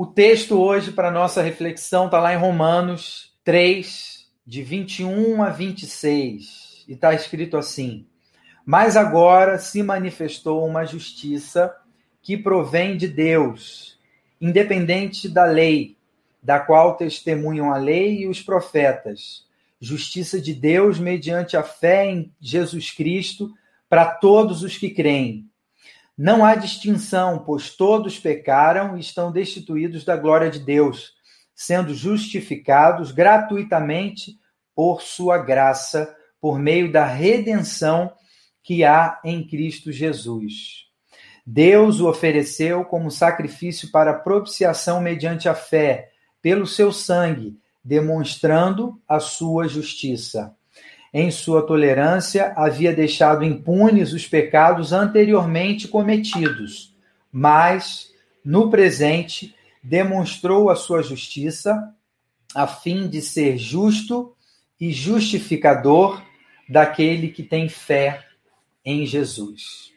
O texto hoje para nossa reflexão está lá em Romanos 3, de 21 a 26, e está escrito assim: Mas agora se manifestou uma justiça que provém de Deus, independente da lei, da qual testemunham a lei e os profetas, justiça de Deus mediante a fé em Jesus Cristo para todos os que creem não há distinção, pois todos pecaram e estão destituídos da glória de Deus, sendo justificados gratuitamente por sua graça, por meio da redenção que há em Cristo Jesus. Deus o ofereceu como sacrifício para propiciação mediante a fé, pelo seu sangue, demonstrando a sua justiça em sua tolerância, havia deixado impunes os pecados anteriormente cometidos, mas, no presente, demonstrou a sua justiça, a fim de ser justo e justificador daquele que tem fé em Jesus.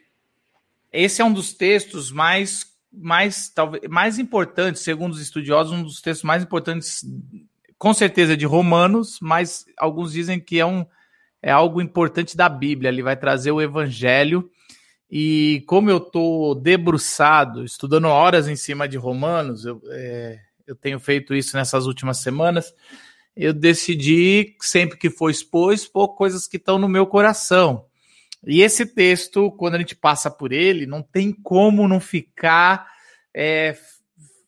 Esse é um dos textos mais mais talvez mais importantes, segundo os estudiosos, um dos textos mais importantes, com certeza de Romanos, mas alguns dizem que é um é algo importante da Bíblia. Ele vai trazer o Evangelho. E como eu estou debruçado, estudando horas em cima de Romanos, eu, é, eu tenho feito isso nessas últimas semanas. Eu decidi, sempre que for expor, expor coisas que estão no meu coração. E esse texto, quando a gente passa por ele, não tem como não ficar é,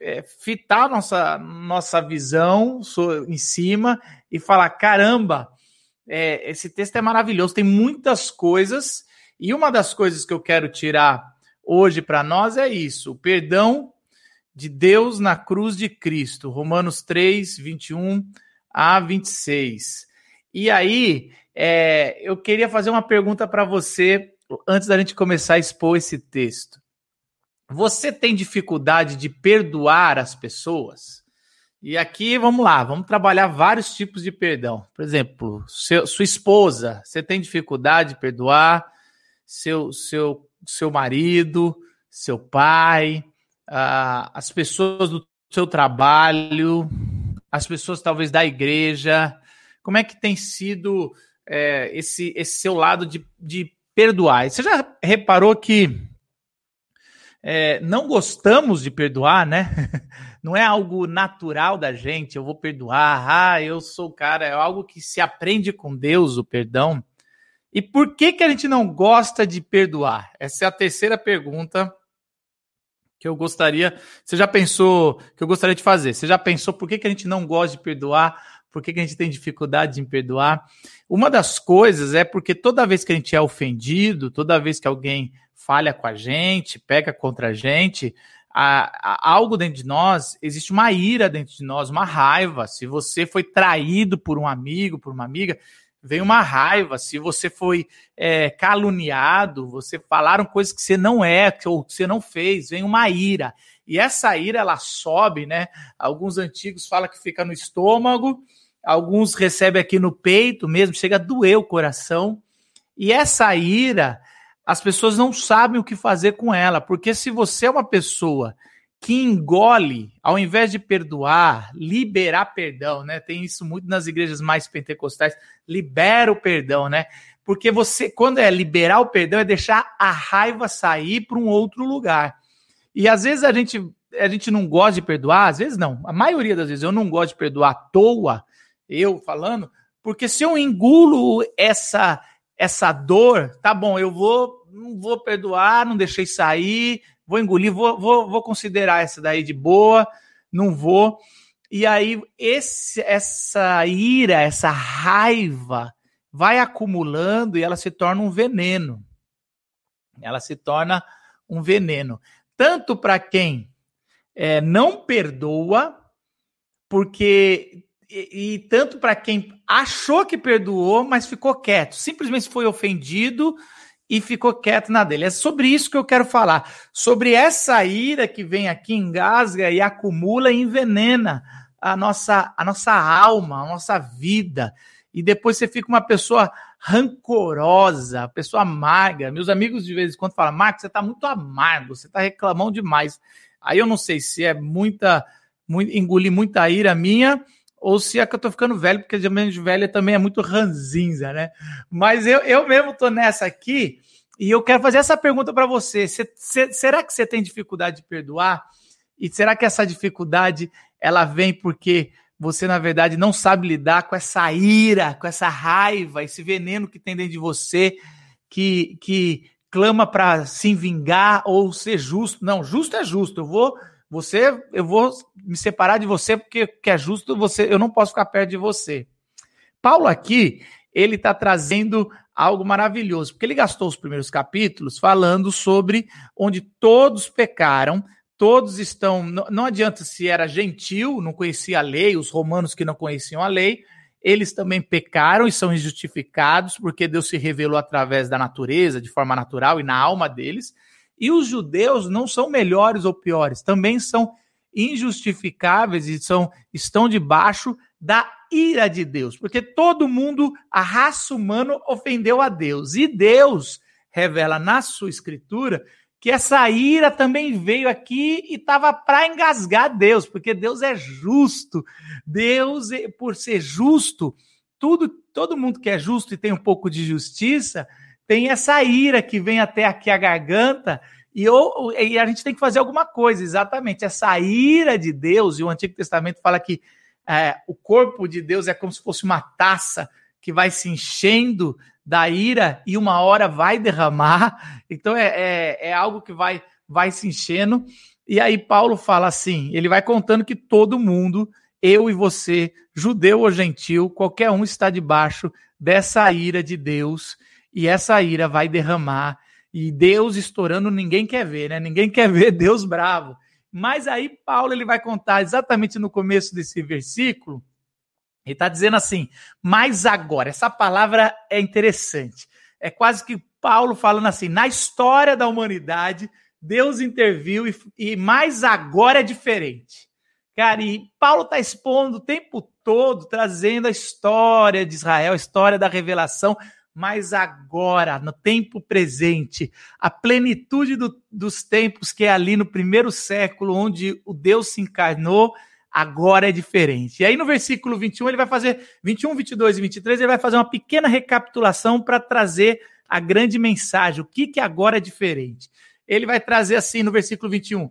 é, fitar nossa nossa visão em cima e falar caramba é, esse texto é maravilhoso, tem muitas coisas, e uma das coisas que eu quero tirar hoje para nós é isso: o perdão de Deus na cruz de Cristo. Romanos 3, 21 a 26. E aí, é, eu queria fazer uma pergunta para você antes da gente começar a expor esse texto. Você tem dificuldade de perdoar as pessoas? E aqui, vamos lá, vamos trabalhar vários tipos de perdão. Por exemplo, seu, sua esposa, você tem dificuldade de perdoar, seu, seu, seu marido, seu pai, uh, as pessoas do seu trabalho, as pessoas talvez da igreja. Como é que tem sido é, esse, esse seu lado de, de perdoar? Você já reparou que é, não gostamos de perdoar, né? Não é algo natural da gente, eu vou perdoar, ah, eu sou o cara, é algo que se aprende com Deus, o perdão. E por que, que a gente não gosta de perdoar? Essa é a terceira pergunta que eu gostaria. Você já pensou que eu gostaria de fazer? Você já pensou por que, que a gente não gosta de perdoar? Por que, que a gente tem dificuldade em perdoar? Uma das coisas é porque toda vez que a gente é ofendido, toda vez que alguém falha com a gente, pega contra a gente, a, a, algo dentro de nós, existe uma ira dentro de nós, uma raiva. Se você foi traído por um amigo, por uma amiga, vem uma raiva. Se você foi é, caluniado, você falaram coisas que você não é, que, ou que você não fez, vem uma ira. E essa ira, ela sobe, né? Alguns antigos falam que fica no estômago, alguns recebem aqui no peito mesmo, chega a doer o coração. E essa ira, as pessoas não sabem o que fazer com ela, porque se você é uma pessoa que engole, ao invés de perdoar, liberar perdão, né? Tem isso muito nas igrejas mais pentecostais, libera o perdão, né? Porque você, quando é liberar o perdão, é deixar a raiva sair para um outro lugar. E às vezes a gente, a gente não gosta de perdoar, às vezes não. A maioria das vezes eu não gosto de perdoar à toa, eu falando, porque se eu engulo essa essa dor, tá bom, eu vou, não vou perdoar, não deixei sair, vou engolir, vou, vou, vou considerar essa daí de boa, não vou. E aí esse, essa ira, essa raiva vai acumulando e ela se torna um veneno. Ela se torna um veneno. Tanto para quem é, não perdoa, porque e, e tanto para quem achou que perdoou, mas ficou quieto, simplesmente foi ofendido e ficou quieto na dele. É sobre isso que eu quero falar, sobre essa ira que vem aqui, engasga e acumula e envenena a nossa, a nossa alma, a nossa vida. E depois você fica uma pessoa rancorosa, pessoa amarga. Meus amigos de vez em quando falam, Marcos, você está muito amargo, você está reclamando demais. Aí eu não sei se é muita muito, engoli muita ira minha, ou se é que eu tô ficando velho, porque de menos velha também é muito ranzinza, né? Mas eu, eu mesmo tô nessa aqui e eu quero fazer essa pergunta para você. Cê, cê, será que você tem dificuldade de perdoar? E será que essa dificuldade ela vem porque você, na verdade, não sabe lidar com essa ira, com essa raiva, esse veneno que tem dentro de você, que, que clama para se vingar ou ser justo? Não, justo é justo. Eu vou você, eu vou me separar de você porque que é justo, você, eu não posso ficar perto de você. Paulo aqui, ele está trazendo algo maravilhoso, porque ele gastou os primeiros capítulos falando sobre onde todos pecaram, todos estão. Não, não adianta se era gentil, não conhecia a lei, os romanos que não conheciam a lei, eles também pecaram e são injustificados, porque Deus se revelou através da natureza, de forma natural e na alma deles. E os judeus não são melhores ou piores, também são injustificáveis e são, estão debaixo da ira de Deus, porque todo mundo, a raça humana, ofendeu a Deus. E Deus revela na sua escritura que essa ira também veio aqui e estava para engasgar Deus, porque Deus é justo. Deus, por ser justo, tudo, todo mundo que é justo e tem um pouco de justiça, tem essa ira que vem até aqui a garganta, e, eu, e a gente tem que fazer alguma coisa, exatamente. Essa ira de Deus, e o Antigo Testamento fala que é, o corpo de Deus é como se fosse uma taça que vai se enchendo da ira e uma hora vai derramar. Então é, é, é algo que vai, vai se enchendo. E aí Paulo fala assim: ele vai contando que todo mundo, eu e você, judeu ou gentil, qualquer um está debaixo dessa ira de Deus e essa ira vai derramar. E Deus estourando, ninguém quer ver, né? Ninguém quer ver Deus bravo. Mas aí Paulo ele vai contar exatamente no começo desse versículo, ele está dizendo assim, mas agora, essa palavra é interessante. É quase que Paulo falando assim, na história da humanidade, Deus interviu e, e mais agora é diferente. Cara, e Paulo está expondo o tempo todo, trazendo a história de Israel, a história da revelação, mas agora, no tempo presente, a plenitude do, dos tempos que é ali no primeiro século, onde o Deus se encarnou, agora é diferente. E aí no versículo 21, ele vai fazer, 21, 22 e 23, ele vai fazer uma pequena recapitulação para trazer a grande mensagem, o que, que agora é diferente. Ele vai trazer assim no versículo 21,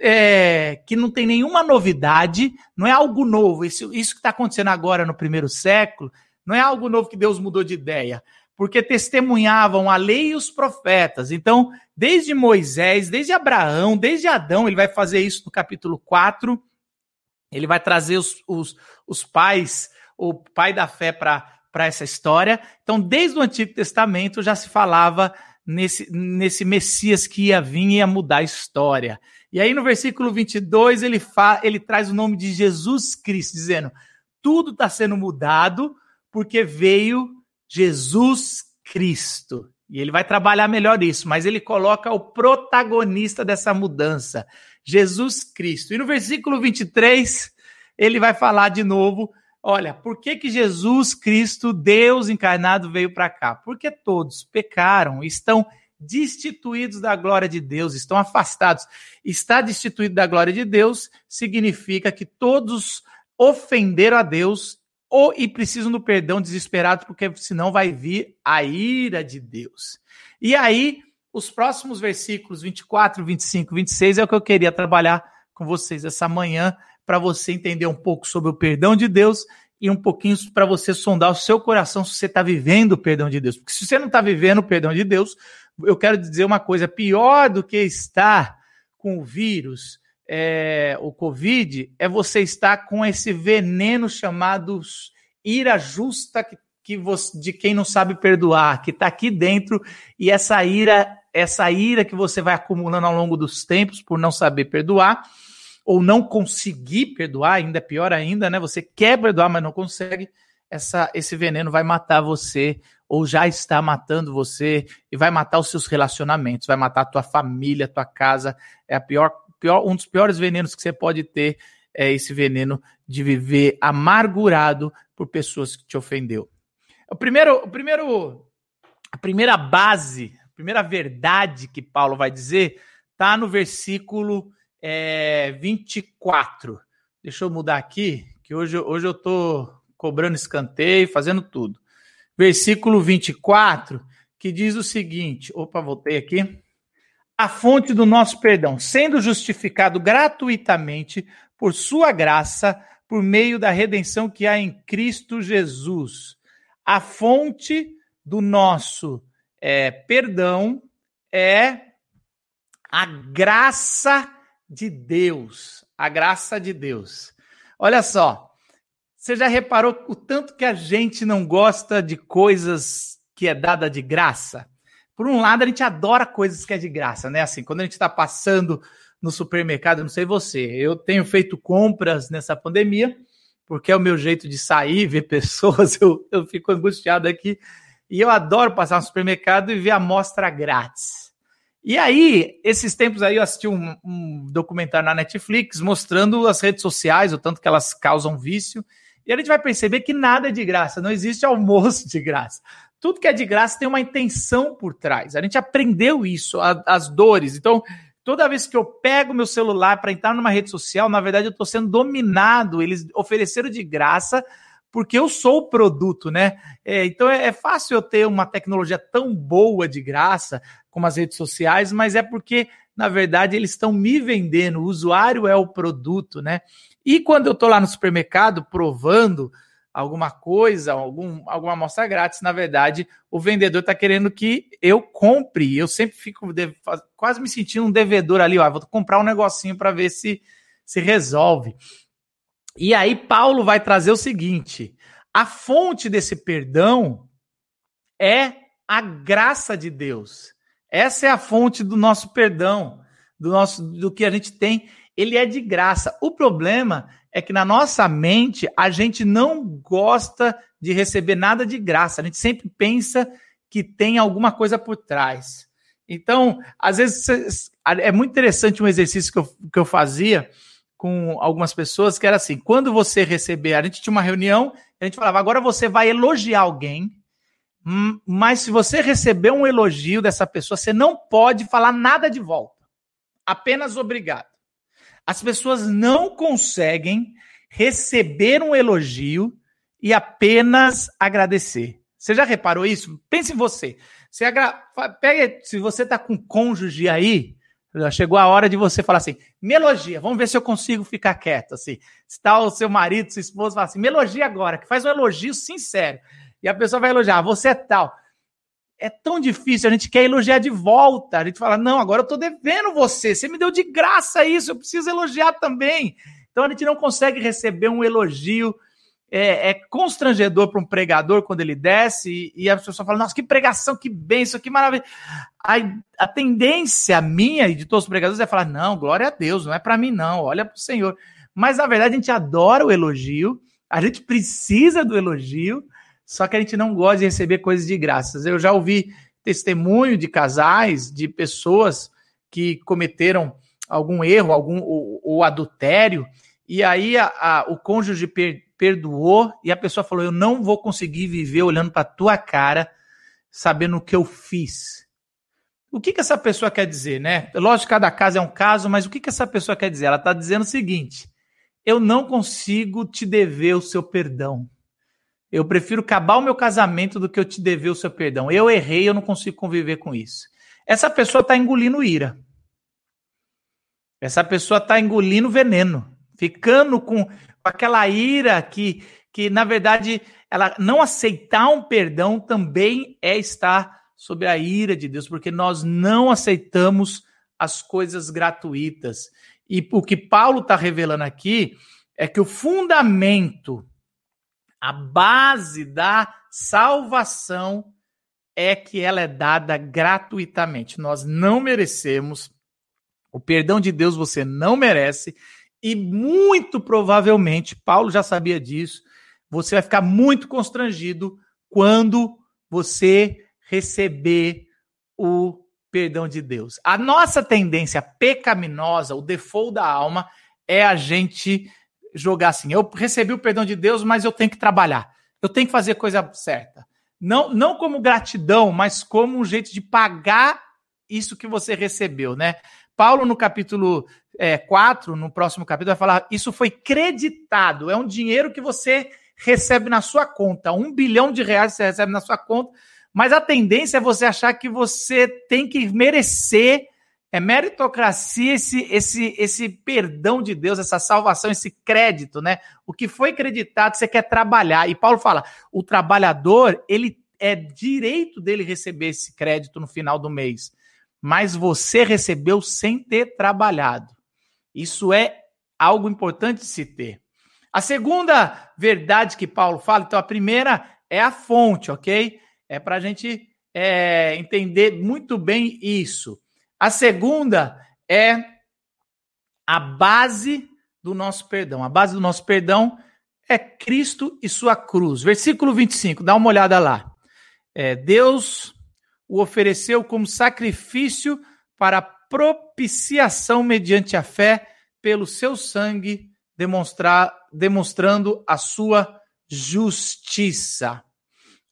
é, que não tem nenhuma novidade, não é algo novo. Isso, isso que está acontecendo agora no primeiro século não é algo novo que Deus mudou de ideia, porque testemunhavam a lei e os profetas. Então, desde Moisés, desde Abraão, desde Adão, ele vai fazer isso no capítulo 4. Ele vai trazer os, os, os pais, o pai da fé para essa história. Então, desde o Antigo Testamento já se falava nesse, nesse Messias que ia vir e ia mudar a história. E aí, no versículo 22, ele, fa, ele traz o nome de Jesus Cristo, dizendo: tudo está sendo mudado porque veio Jesus Cristo. E ele vai trabalhar melhor isso, mas ele coloca o protagonista dessa mudança, Jesus Cristo. E no versículo 23, ele vai falar de novo: olha, por que, que Jesus Cristo, Deus encarnado, veio para cá? Porque todos pecaram, estão destituídos da glória de Deus, estão afastados. Estar destituído da glória de Deus significa que todos ofenderam a Deus ou e precisam do perdão desesperados, porque senão vai vir a ira de Deus. E aí, os próximos versículos 24, 25, 26 é o que eu queria trabalhar com vocês essa manhã, para você entender um pouco sobre o perdão de Deus e um pouquinho para você sondar o seu coração se você está vivendo o perdão de Deus. Porque se você não está vivendo o perdão de Deus, eu quero dizer uma coisa: pior do que estar com o vírus, é, o Covid é você estar com esse veneno chamado ira justa que, que você, de quem não sabe perdoar, que está aqui dentro, e essa ira, essa ira que você vai acumulando ao longo dos tempos por não saber perdoar, ou não conseguir perdoar, ainda é pior ainda, né? Você quer perdoar, mas não consegue. Essa, esse veneno vai matar você, ou já está matando você, e vai matar os seus relacionamentos, vai matar a tua família, a tua casa. É a pior pior, um dos piores venenos que você pode ter é esse veneno de viver amargurado por pessoas que te ofendeu. O primeiro, o primeiro, a primeira base, a primeira verdade que Paulo vai dizer está no versículo é, 24. Deixa eu mudar aqui, que hoje, hoje eu estou cobrando escanteio, fazendo tudo. Versículo 24, que diz o seguinte: opa, voltei aqui. A fonte do nosso perdão, sendo justificado gratuitamente por sua graça, por meio da redenção que há em Cristo Jesus. A fonte do nosso é, perdão é a graça de Deus. A graça de Deus. Olha só, você já reparou o tanto que a gente não gosta de coisas que é dada de graça? Por um lado, a gente adora coisas que é de graça, né? Assim, quando a gente está passando no supermercado, não sei você, eu tenho feito compras nessa pandemia, porque é o meu jeito de sair, ver pessoas, eu, eu fico angustiado aqui. E eu adoro passar no supermercado e ver a amostra grátis. E aí, esses tempos aí, eu assisti um, um, documentário na Netflix mostrando as redes sociais, o tanto que elas causam vício. E a gente vai perceber que nada é de graça, não existe almoço de graça. Tudo que é de graça tem uma intenção por trás. A gente aprendeu isso, a, as dores. Então, toda vez que eu pego meu celular para entrar numa rede social, na verdade eu estou sendo dominado. Eles ofereceram de graça porque eu sou o produto, né? É, então é, é, fácil eu ter uma tecnologia tão boa de graça como as redes sociais, mas é porque, na verdade, eles estão me vendendo, o usuário é o produto, né? E quando eu estou lá no supermercado provando alguma coisa, algum, alguma amostra grátis, na verdade, o vendedor está querendo que eu compre. Eu sempre fico quase me sentindo um devedor ali, ó, vou comprar um negocinho para ver se se resolve. E aí Paulo vai trazer o seguinte: a fonte desse perdão é a graça de Deus. Essa é a fonte do nosso perdão, do nosso do que a gente tem, ele é de graça. O problema é que na nossa mente a gente não gosta de receber nada de graça. A gente sempre pensa que tem alguma coisa por trás. Então, às vezes é muito interessante um exercício que eu, que eu fazia com algumas pessoas, que era assim: quando você receber, a gente tinha uma reunião, a gente falava, agora você vai elogiar alguém, hum, mas se você receber um elogio dessa pessoa, você não pode falar nada de volta. Apenas obrigado. As pessoas não conseguem receber um elogio e apenas agradecer. Você já reparou isso? Pense em você. agra... Pega, se você está com cônjuge aí, chegou a hora de você falar assim: me elogia, vamos ver se eu consigo ficar quieto. Assim. Se está o seu marido, sua esposa, fala assim: me elogia agora, que faz um elogio sincero. E a pessoa vai elogiar, você é tal é tão difícil, a gente quer elogiar de volta. A gente fala, não, agora eu tô devendo você, você me deu de graça isso, eu preciso elogiar também. Então a gente não consegue receber um elogio. É, é constrangedor para um pregador quando ele desce e, e a pessoa fala, nossa, que pregação, que benção, que maravilha. A, a tendência minha e de todos os pregadores é falar, não, glória a Deus, não é para mim não, olha para o Senhor. Mas na verdade a gente adora o elogio, a gente precisa do elogio, só que a gente não gosta de receber coisas de graças. Eu já ouvi testemunho de casais, de pessoas que cometeram algum erro, algum ou, ou adultério, e aí a, a, o cônjuge per, perdoou e a pessoa falou: Eu não vou conseguir viver olhando para tua cara, sabendo o que eu fiz. O que, que essa pessoa quer dizer, né? Lógico cada caso é um caso, mas o que, que essa pessoa quer dizer? Ela está dizendo o seguinte: eu não consigo te dever o seu perdão. Eu prefiro acabar o meu casamento do que eu te dever o seu perdão. Eu errei, eu não consigo conviver com isso. Essa pessoa está engolindo ira. Essa pessoa está engolindo veneno, ficando com aquela ira que, que, na verdade, ela não aceitar um perdão também é estar sob a ira de Deus, porque nós não aceitamos as coisas gratuitas. E o que Paulo está revelando aqui é que o fundamento a base da salvação é que ela é dada gratuitamente. Nós não merecemos. O perdão de Deus você não merece. E muito provavelmente, Paulo já sabia disso, você vai ficar muito constrangido quando você receber o perdão de Deus. A nossa tendência pecaminosa, o default da alma, é a gente jogar assim. Eu recebi o perdão de Deus, mas eu tenho que trabalhar. Eu tenho que fazer coisa certa. Não, não como gratidão, mas como um jeito de pagar isso que você recebeu, né? Paulo, no capítulo é, 4, no próximo capítulo, vai falar: isso foi creditado, é um dinheiro que você recebe na sua conta. Um bilhão de reais você recebe na sua conta, mas a tendência é você achar que você tem que merecer. É meritocracia esse, esse, esse perdão de Deus, essa salvação, esse crédito, né? O que foi creditado, você quer trabalhar. E Paulo fala: o trabalhador, ele é direito dele receber esse crédito no final do mês, mas você recebeu sem ter trabalhado. Isso é algo importante de se ter. A segunda verdade que Paulo fala, então a primeira é a fonte, ok? É para a gente é, entender muito bem isso. A segunda é a base do nosso perdão. A base do nosso perdão é Cristo e sua cruz. Versículo 25, dá uma olhada lá. É, Deus o ofereceu como sacrifício para propiciação mediante a fé pelo seu sangue demonstrar, demonstrando a sua justiça.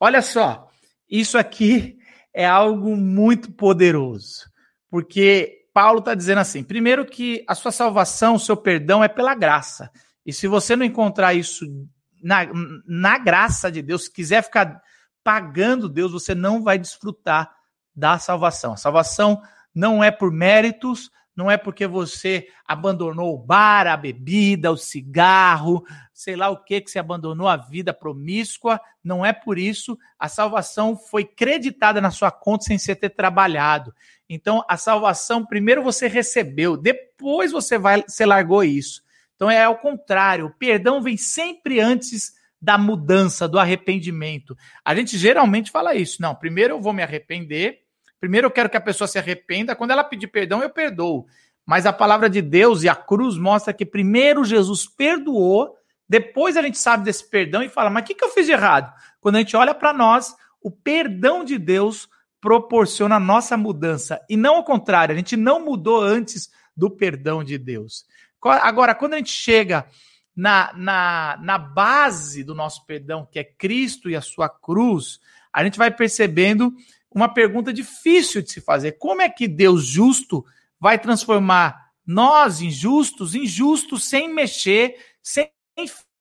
Olha só, isso aqui é algo muito poderoso, porque Paulo está dizendo assim: primeiro, que a sua salvação, o seu perdão é pela graça. E se você não encontrar isso na, na graça de Deus, se quiser ficar pagando Deus, você não vai desfrutar da salvação. A salvação não é por méritos, não é porque você abandonou o bar, a bebida, o cigarro, sei lá o que, que você abandonou a vida promíscua, não é por isso. A salvação foi creditada na sua conta sem você ter trabalhado. Então, a salvação, primeiro você recebeu, depois você vai, você largou isso. Então, é ao contrário, o perdão vem sempre antes da mudança, do arrependimento. A gente geralmente fala isso. Não, primeiro eu vou me arrepender, Primeiro eu quero que a pessoa se arrependa. Quando ela pedir perdão, eu perdoo. Mas a palavra de Deus e a cruz mostra que primeiro Jesus perdoou, depois a gente sabe desse perdão e fala: mas o que, que eu fiz de errado? Quando a gente olha para nós, o perdão de Deus proporciona a nossa mudança. E não ao contrário, a gente não mudou antes do perdão de Deus. Agora, quando a gente chega na, na, na base do nosso perdão, que é Cristo e a sua cruz, a gente vai percebendo uma pergunta difícil de se fazer. Como é que Deus justo vai transformar nós injustos em justos sem mexer, sem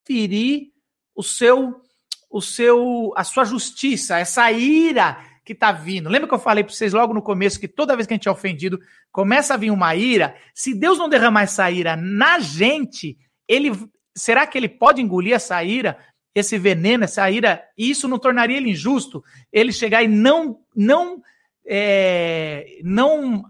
ferir o seu o seu a sua justiça, essa ira que está vindo. Lembra que eu falei para vocês logo no começo que toda vez que a gente é ofendido, começa a vir uma ira, se Deus não derramar essa ira na gente, ele será que ele pode engolir essa ira esse veneno, essa ira, isso não tornaria ele injusto, ele chegar e não não é, não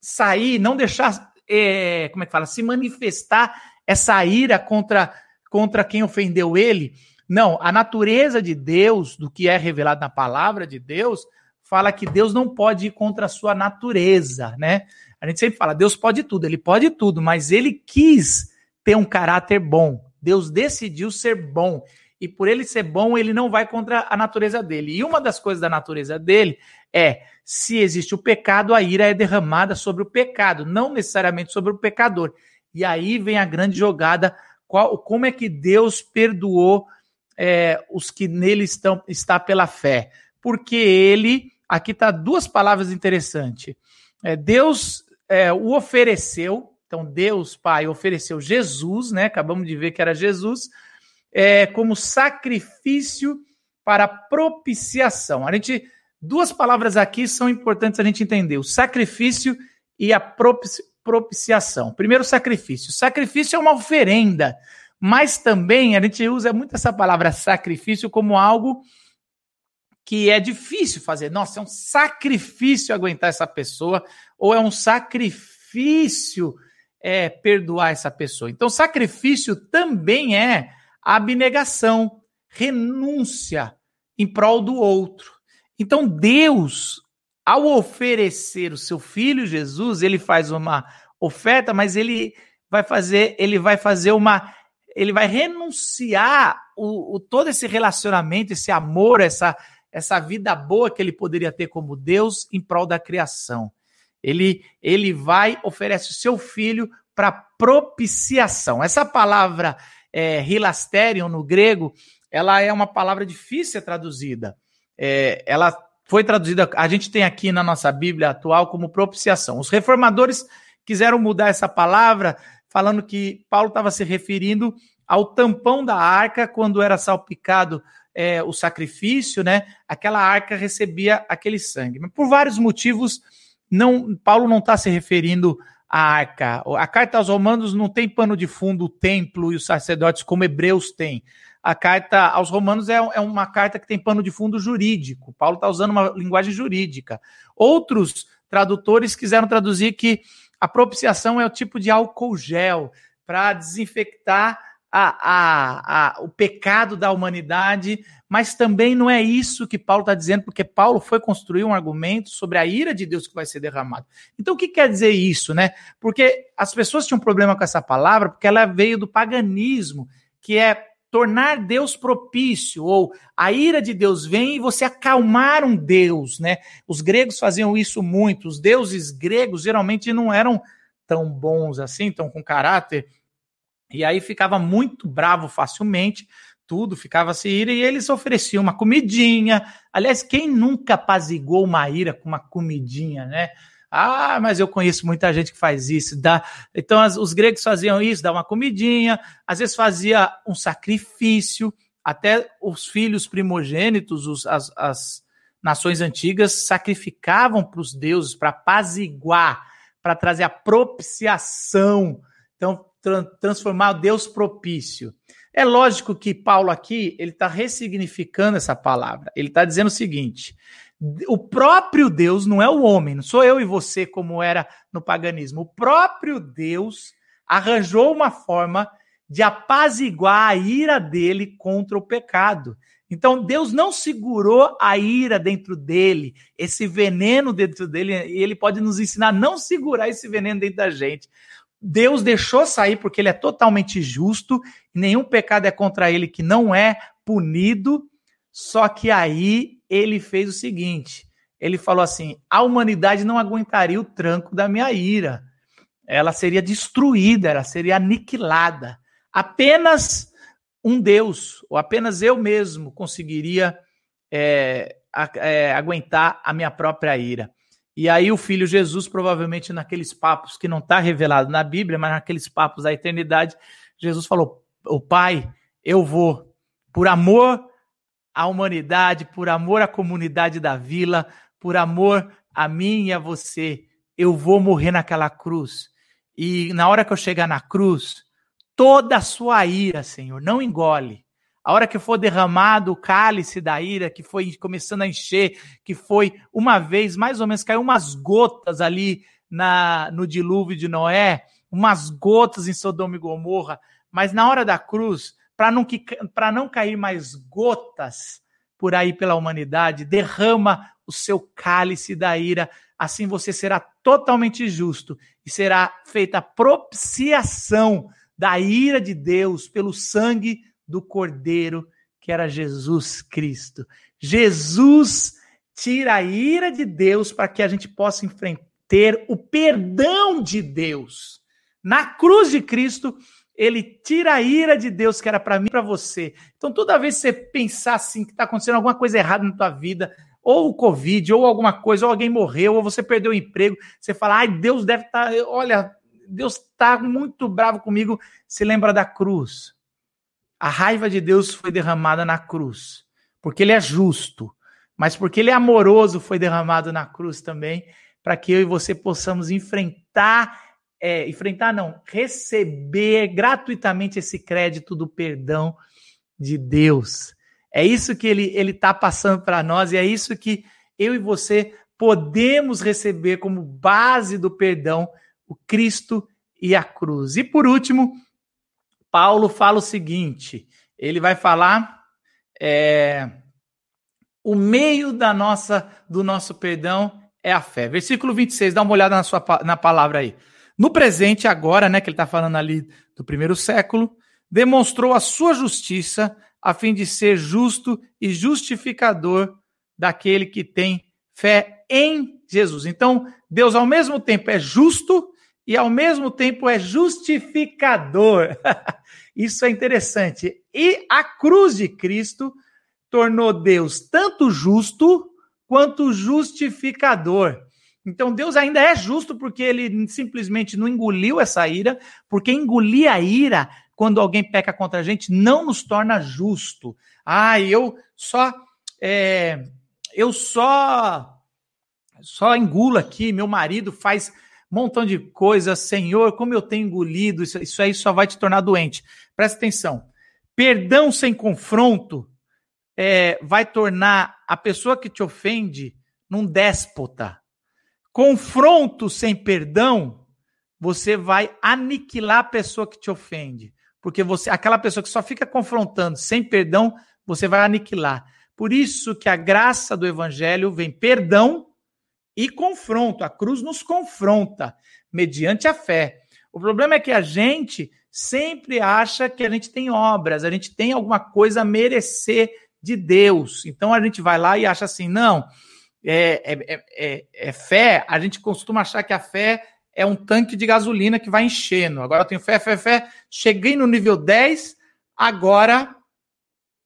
sair, não deixar, é, como é que fala, se manifestar essa ira contra contra quem ofendeu ele. Não, a natureza de Deus, do que é revelado na palavra de Deus, fala que Deus não pode ir contra a sua natureza, né? A gente sempre fala, Deus pode tudo, ele pode tudo, mas ele quis ter um caráter bom. Deus decidiu ser bom e por ele ser bom, ele não vai contra a natureza dele. E uma das coisas da natureza dele é: se existe o pecado, a ira é derramada sobre o pecado, não necessariamente sobre o pecador. E aí vem a grande jogada: qual, como é que Deus perdoou é, os que nele estão está pela fé? Porque ele, aqui está duas palavras interessantes. É, Deus é, o ofereceu, então Deus Pai ofereceu Jesus, né? Acabamos de ver que era Jesus é, como sacrifício para propiciação. A gente, duas palavras aqui são importantes a gente entender: o sacrifício e a propici, propiciação. Primeiro, sacrifício. Sacrifício é uma oferenda, mas também a gente usa muito essa palavra sacrifício como algo que é difícil fazer. Nossa, é um sacrifício aguentar essa pessoa, ou é um sacrifício é, perdoar essa pessoa. Então, sacrifício também é abnegação, renúncia em prol do outro. Então Deus, ao oferecer o seu filho Jesus, ele faz uma oferta, mas ele vai fazer, ele vai fazer uma ele vai renunciar o, o, todo esse relacionamento, esse amor, essa, essa vida boa que ele poderia ter como Deus em prol da criação. Ele, ele vai, oferece o seu filho para propiciação. Essa palavra é, hilasterion no grego, ela é uma palavra difícil traduzida. É, ela foi traduzida, a gente tem aqui na nossa Bíblia atual como propiciação. Os reformadores quiseram mudar essa palavra, falando que Paulo estava se referindo ao tampão da arca quando era salpicado é, o sacrifício, né? Aquela arca recebia aquele sangue. Mas por vários motivos, não, Paulo não está se referindo à arca. A carta aos Romanos não tem pano de fundo o templo e os sacerdotes como Hebreus têm. A carta aos Romanos é, é uma carta que tem pano de fundo jurídico. Paulo está usando uma linguagem jurídica. Outros tradutores quiseram traduzir que a propiciação é o tipo de álcool gel para desinfectar a, a, a, o pecado da humanidade, mas também não é isso que Paulo está dizendo, porque Paulo foi construir um argumento sobre a ira de Deus que vai ser derramado. Então, o que quer dizer isso, né? Porque as pessoas tinham um problema com essa palavra, porque ela veio do paganismo, que é tornar Deus propício, ou a ira de Deus vem e você acalmar um Deus, né? Os gregos faziam isso muito, os deuses gregos geralmente não eram tão bons assim, tão com caráter, e aí ficava muito bravo facilmente, tudo ficava se ira e eles ofereciam uma comidinha. Aliás, quem nunca apazigou uma ira com uma comidinha, né? Ah, mas eu conheço muita gente que faz isso. Dá... Então, as, os gregos faziam isso, dá uma comidinha, às vezes fazia um sacrifício, até os filhos primogênitos, os, as, as nações antigas sacrificavam para os deuses para apaziguar, para trazer a propiciação. Então, tra transformar Deus propício. É lógico que Paulo aqui ele está ressignificando essa palavra. Ele está dizendo o seguinte: o próprio Deus não é o homem, não sou eu e você como era no paganismo. O próprio Deus arranjou uma forma de apaziguar a ira dele contra o pecado. Então Deus não segurou a ira dentro dele, esse veneno dentro dele, e ele pode nos ensinar a não segurar esse veneno dentro da gente. Deus deixou sair porque ele é totalmente justo, nenhum pecado é contra ele que não é punido. Só que aí ele fez o seguinte: ele falou assim: a humanidade não aguentaria o tranco da minha ira. Ela seria destruída, ela seria aniquilada. Apenas um Deus, ou apenas eu mesmo, conseguiria é, é, aguentar a minha própria ira. E aí o filho Jesus, provavelmente naqueles papos que não está revelado na Bíblia, mas naqueles papos da eternidade, Jesus falou: "O Pai, eu vou por amor à humanidade, por amor à comunidade da vila, por amor a mim e a você, eu vou morrer naquela cruz. E na hora que eu chegar na cruz, toda a sua ira, Senhor, não engole. A hora que for derramado o cálice da ira, que foi começando a encher, que foi uma vez, mais ou menos, caiu umas gotas ali na, no dilúvio de Noé, umas gotas em Sodoma e Gomorra, mas na hora da cruz, para não, não cair mais gotas por aí pela humanidade, derrama o seu cálice da ira, assim você será totalmente justo e será feita propiciação da ira de Deus pelo sangue do Cordeiro, que era Jesus Cristo. Jesus tira a ira de Deus para que a gente possa enfrentar o perdão de Deus. Na cruz de Cristo, ele tira a ira de Deus que era para mim para você. Então, toda vez que você pensar assim que está acontecendo alguma coisa errada na tua vida, ou o Covid, ou alguma coisa, ou alguém morreu, ou você perdeu o emprego, você fala, ai, Deus deve estar, tá, olha, Deus está muito bravo comigo. Se lembra da cruz. A raiva de Deus foi derramada na cruz, porque ele é justo, mas porque ele é amoroso foi derramado na cruz também, para que eu e você possamos enfrentar, é, enfrentar não, receber gratuitamente esse crédito do perdão de Deus. É isso que ele ele está passando para nós e é isso que eu e você podemos receber como base do perdão, o Cristo e a cruz. E por último, Paulo fala o seguinte: ele vai falar é, o meio da nossa do nosso perdão é a fé. Versículo 26, dá uma olhada na, sua, na palavra aí. No presente, agora, né, que ele está falando ali do primeiro século, demonstrou a sua justiça a fim de ser justo e justificador daquele que tem fé em Jesus. Então, Deus ao mesmo tempo é justo e ao mesmo tempo é justificador. Isso é interessante. E a cruz de Cristo tornou Deus tanto justo quanto justificador. Então Deus ainda é justo porque ele simplesmente não engoliu essa ira, porque engolir a ira quando alguém peca contra a gente não nos torna justo. Ah, eu só é, eu só só engulo aqui, meu marido faz montão de coisas, Senhor, como eu tenho engolido, isso, isso aí só vai te tornar doente. Presta atenção. Perdão sem confronto é, vai tornar a pessoa que te ofende num déspota. Confronto sem perdão, você vai aniquilar a pessoa que te ofende. Porque você, aquela pessoa que só fica confrontando sem perdão, você vai aniquilar. Por isso que a graça do evangelho vem perdão e confronto. A cruz nos confronta mediante a fé. O problema é que a gente sempre acha que a gente tem obras, a gente tem alguma coisa a merecer de Deus. Então a gente vai lá e acha assim, não, é, é, é, é, fé, a gente costuma achar que a fé é um tanque de gasolina que vai enchendo. Agora eu tenho fé, fé, fé, cheguei no nível 10, agora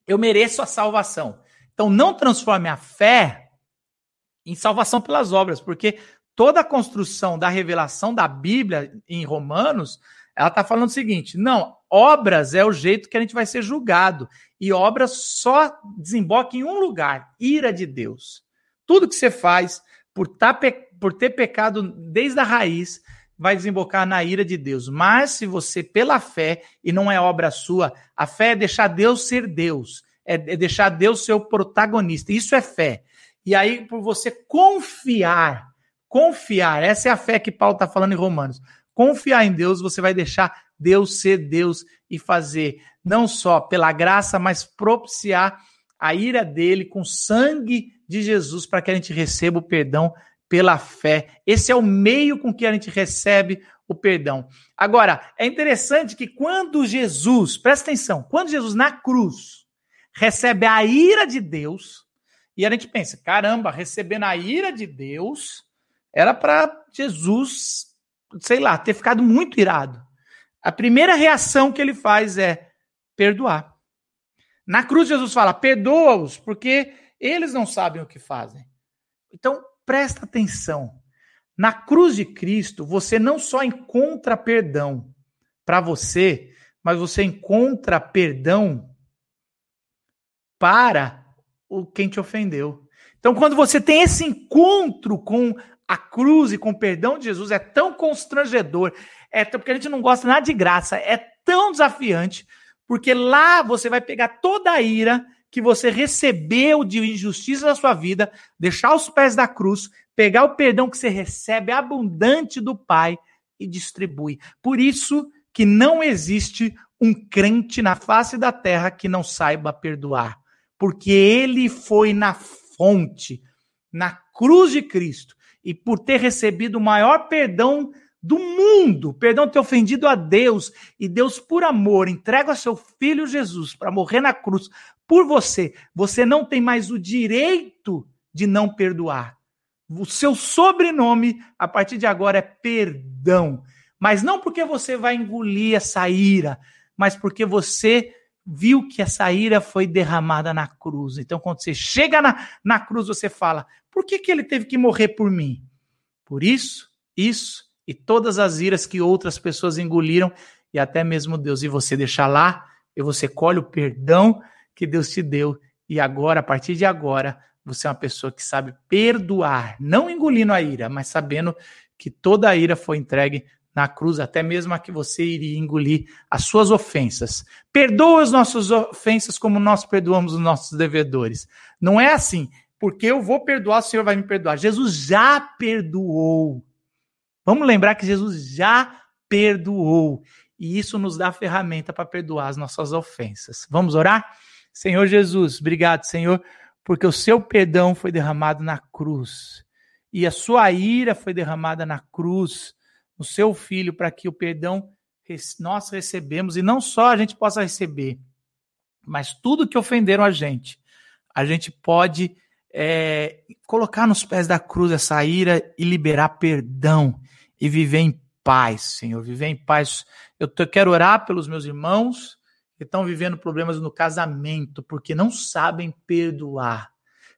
eu mereço a salvação. Então não transforme a fé em salvação pelas obras, porque toda a construção da revelação da Bíblia em Romanos, ela está falando o seguinte: não, obras é o jeito que a gente vai ser julgado. E obras só desemboca em um lugar: ira de Deus. Tudo que você faz por, tá, por ter pecado desde a raiz vai desembocar na ira de Deus. Mas se você, pela fé, e não é obra sua, a fé é deixar Deus ser Deus, é, é deixar Deus ser o protagonista. Isso é fé. E aí, por você confiar, confiar, essa é a fé que Paulo está falando em Romanos. Confiar em Deus, você vai deixar Deus ser Deus e fazer não só pela graça, mas propiciar a ira dele com sangue de Jesus para que a gente receba o perdão pela fé. Esse é o meio com que a gente recebe o perdão. Agora, é interessante que quando Jesus, presta atenção, quando Jesus na cruz recebe a ira de Deus, e a gente pensa, caramba, recebendo a ira de Deus, era para Jesus, sei lá, ter ficado muito irado. A primeira reação que ele faz é perdoar. Na cruz, Jesus fala: perdoa-os, porque eles não sabem o que fazem. Então, presta atenção. Na cruz de Cristo, você não só encontra perdão para você, mas você encontra perdão para o quem te ofendeu. Então, quando você tem esse encontro com a cruz e com o perdão de Jesus, é tão constrangedor, é porque a gente não gosta nada de graça, é tão desafiante, porque lá você vai pegar toda a ira que você recebeu de injustiça na sua vida, deixar os pés da cruz, pegar o perdão que você recebe abundante do Pai e distribui. Por isso que não existe um crente na face da terra que não saiba perdoar, porque ele foi na fonte, na cruz de Cristo, e por ter recebido o maior perdão do mundo, perdão ter ofendido a Deus, e Deus, por amor, entrega seu filho Jesus para morrer na cruz por você. Você não tem mais o direito de não perdoar. O seu sobrenome, a partir de agora, é perdão. Mas não porque você vai engolir essa ira, mas porque você viu que essa ira foi derramada na cruz. Então, quando você chega na, na cruz, você fala: por que, que ele teve que morrer por mim? Por isso, isso e todas as iras que outras pessoas engoliram e até mesmo Deus. E você deixar lá e você colhe o perdão que Deus te deu. E agora, a partir de agora, você é uma pessoa que sabe perdoar, não engolindo a ira, mas sabendo que toda a ira foi entregue na cruz, até mesmo a que você iria engolir as suas ofensas. Perdoa as nossas ofensas como nós perdoamos os nossos devedores. Não é assim, porque eu vou perdoar, o Senhor vai me perdoar. Jesus já perdoou. Vamos lembrar que Jesus já perdoou. E isso nos dá a ferramenta para perdoar as nossas ofensas. Vamos orar? Senhor Jesus, obrigado, Senhor, porque o seu perdão foi derramado na cruz. E a sua ira foi derramada na cruz, no seu filho, para que o perdão nós recebemos, e não só a gente possa receber, mas tudo que ofenderam a gente, a gente pode é, colocar nos pés da cruz essa ira e liberar perdão e viver em paz, Senhor, viver em paz. Eu quero orar pelos meus irmãos que estão vivendo problemas no casamento porque não sabem perdoar.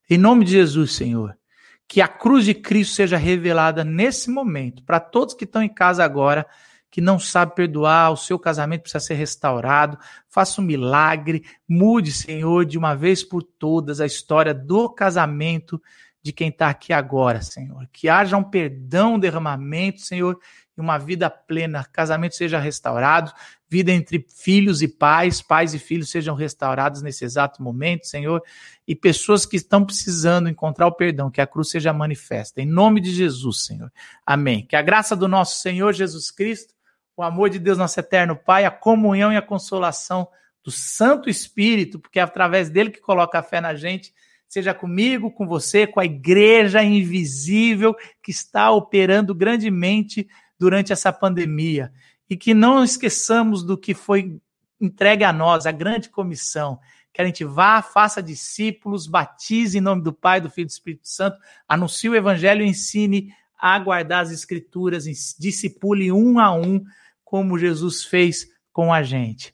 Em nome de Jesus, Senhor, Que a cruz de Cristo seja revelada nesse momento, para todos que estão em casa agora, que não sabe perdoar, o seu casamento precisa ser restaurado, faça um milagre, mude, Senhor, de uma vez por todas a história do casamento de quem está aqui agora, Senhor. Que haja um perdão, um derramamento, Senhor, e uma vida plena, casamento seja restaurado, vida entre filhos e pais, pais e filhos sejam restaurados nesse exato momento, Senhor, e pessoas que estão precisando encontrar o perdão, que a cruz seja manifesta. Em nome de Jesus, Senhor. Amém. Que a graça do nosso Senhor Jesus Cristo, o amor de Deus, nosso eterno Pai, a comunhão e a consolação do Santo Espírito, porque é através dele que coloca a fé na gente, seja comigo, com você, com a igreja invisível que está operando grandemente durante essa pandemia. E que não esqueçamos do que foi entregue a nós, a grande comissão. Que a gente vá, faça discípulos, batize em nome do Pai, do Filho e do Espírito Santo, anuncie o Evangelho e ensine a guardar as Escrituras, discipule um a um, como Jesus fez com a gente.